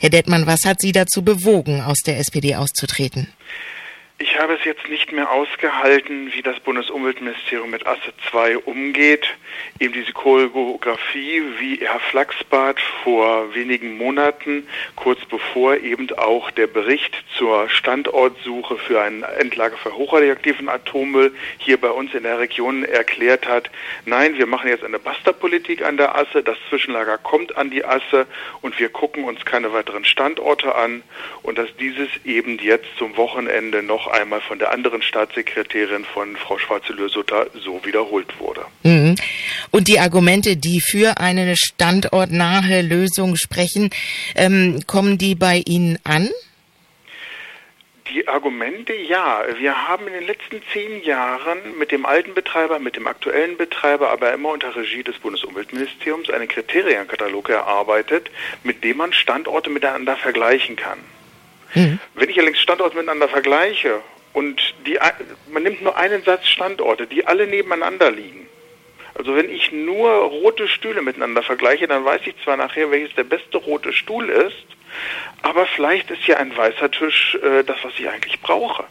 Herr Dettmann, was hat Sie dazu bewogen, aus der SPD auszutreten? Ich habe es jetzt nicht mehr ausgehalten, wie das Bundesumweltministerium mit Asse 2 umgeht. Eben diese Choreografie, wie Herr Flachsbart vor wenigen Monaten, kurz bevor eben auch der Bericht zur Standortsuche für ein Endlager für hochradioaktiven Atommüll hier bei uns in der Region erklärt hat, nein, wir machen jetzt eine Basta-Politik an der Asse, das Zwischenlager kommt an die Asse und wir gucken uns keine weiteren Standorte an und dass dieses eben jetzt zum Wochenende noch einmal von der anderen Staatssekretärin von Frau Schwarze-Lürsutter so wiederholt wurde. Mhm. Und die Argumente, die für eine standortnahe Lösung sprechen, ähm, kommen die bei Ihnen an? Die Argumente, ja. Wir haben in den letzten zehn Jahren mit dem alten Betreiber, mit dem aktuellen Betreiber, aber immer unter Regie des Bundesumweltministeriums einen Kriterienkatalog erarbeitet, mit dem man Standorte miteinander vergleichen kann. Mhm. Wenn ich allerdings Standorte miteinander vergleiche und die, man nimmt nur einen Satz Standorte, die alle nebeneinander liegen. Also wenn ich nur rote Stühle miteinander vergleiche, dann weiß ich zwar nachher, welches der beste rote Stuhl ist, aber vielleicht ist ja ein weißer Tisch äh, das, was ich eigentlich brauche.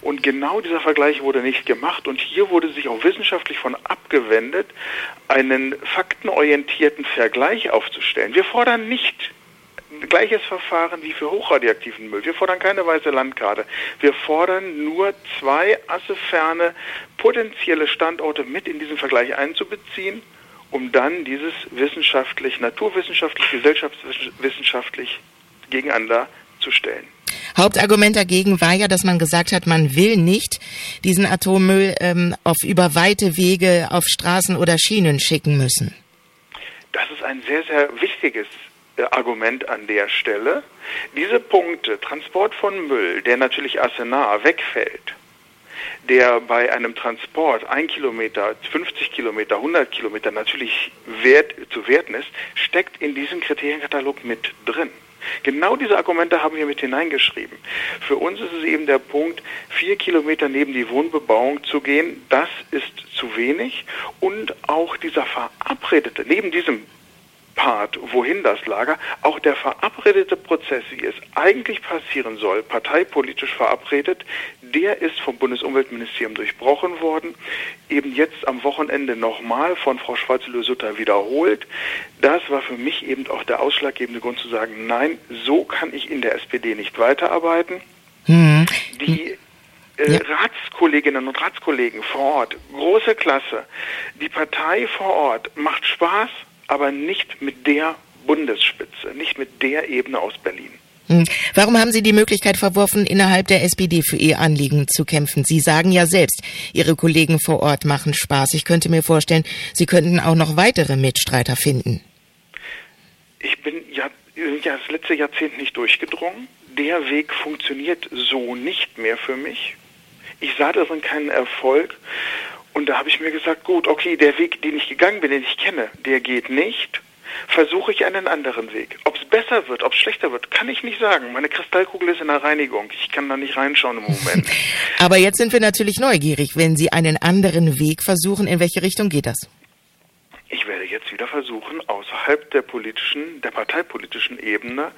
Und genau dieser Vergleich wurde nicht gemacht und hier wurde sich auch wissenschaftlich von abgewendet, einen faktenorientierten Vergleich aufzustellen. Wir fordern nicht gleiches Verfahren wie für hochradioaktiven Müll. Wir fordern keine weiße Landkarte. Wir fordern nur zwei asseferne potenzielle Standorte mit in diesen Vergleich einzubeziehen, um dann dieses wissenschaftlich, naturwissenschaftlich, gesellschaftswissenschaftlich gegeneinander zu stellen. Hauptargument dagegen war ja, dass man gesagt hat, man will nicht diesen Atommüll ähm, auf über weite Wege auf Straßen oder Schienen schicken müssen. Das ist ein sehr, sehr wichtiges Argument an der Stelle. Diese Punkte, Transport von Müll, der natürlich arsenar wegfällt, der bei einem Transport ein Kilometer, 50 Kilometer, 100 Kilometer natürlich wert, zu werten ist, steckt in diesem Kriterienkatalog mit drin. Genau diese Argumente haben wir mit hineingeschrieben. Für uns ist es eben der Punkt, vier Kilometer neben die Wohnbebauung zu gehen, das ist zu wenig. Und auch dieser verabredete, neben diesem Part, wohin das Lager, auch der verabredete Prozess, wie es eigentlich passieren soll, parteipolitisch verabredet, der ist vom Bundesumweltministerium durchbrochen worden, eben jetzt am Wochenende nochmal von Frau Schwarze-Lösutter wiederholt. Das war für mich eben auch der ausschlaggebende Grund zu sagen, nein, so kann ich in der SPD nicht weiterarbeiten. Hm. Die äh, ja. Ratskolleginnen und Ratskollegen vor Ort, große Klasse. Die Partei vor Ort macht Spaß, aber nicht mit der Bundesspitze, nicht mit der Ebene aus Berlin. Hm. Warum haben Sie die Möglichkeit verworfen, innerhalb der SPD für Ihr Anliegen zu kämpfen? Sie sagen ja selbst, Ihre Kollegen vor Ort machen Spaß. Ich könnte mir vorstellen, Sie könnten auch noch weitere Mitstreiter finden. Ich bin ja, ja das letzte Jahrzehnt nicht durchgedrungen. Der Weg funktioniert so nicht mehr für mich. Ich sah darin keinen Erfolg und da habe ich mir gesagt, gut, okay, der Weg, den ich gegangen bin, den ich kenne, der geht nicht. Versuche ich einen anderen Weg. Ob es besser wird, ob es schlechter wird, kann ich nicht sagen. Meine Kristallkugel ist in der Reinigung. Ich kann da nicht reinschauen im Moment. Aber jetzt sind wir natürlich neugierig, wenn Sie einen anderen Weg versuchen. In welche Richtung geht das? Jetzt wieder versuchen, außerhalb der politischen, der parteipolitischen Ebene,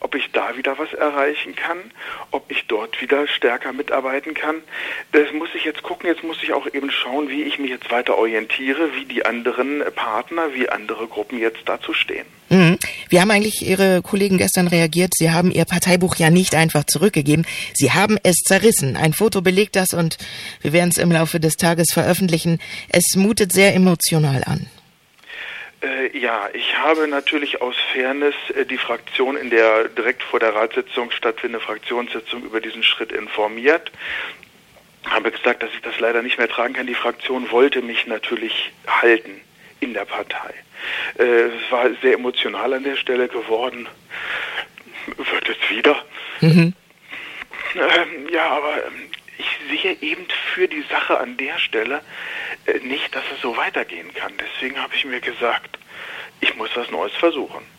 ob ich da wieder was erreichen kann, ob ich dort wieder stärker mitarbeiten kann. Das muss ich jetzt gucken. Jetzt muss ich auch eben schauen, wie ich mich jetzt weiter orientiere, wie die anderen Partner, wie andere Gruppen jetzt dazu stehen. Mhm. Wie haben eigentlich Ihre Kollegen gestern reagiert? Sie haben Ihr Parteibuch ja nicht einfach zurückgegeben. Sie haben es zerrissen. Ein Foto belegt das und wir werden es im Laufe des Tages veröffentlichen. Es mutet sehr emotional an. Äh, ja, ich habe natürlich aus Fairness äh, die Fraktion in der direkt vor der Ratssitzung stattfindende Fraktionssitzung über diesen Schritt informiert. Habe gesagt, dass ich das leider nicht mehr tragen kann. Die Fraktion wollte mich natürlich halten in der Partei. Äh, es war sehr emotional an der Stelle geworden. Wird es wieder. Mhm. Ähm, ja, aber eben für die Sache an der Stelle äh, nicht, dass es so weitergehen kann. Deswegen habe ich mir gesagt, ich muss was Neues versuchen.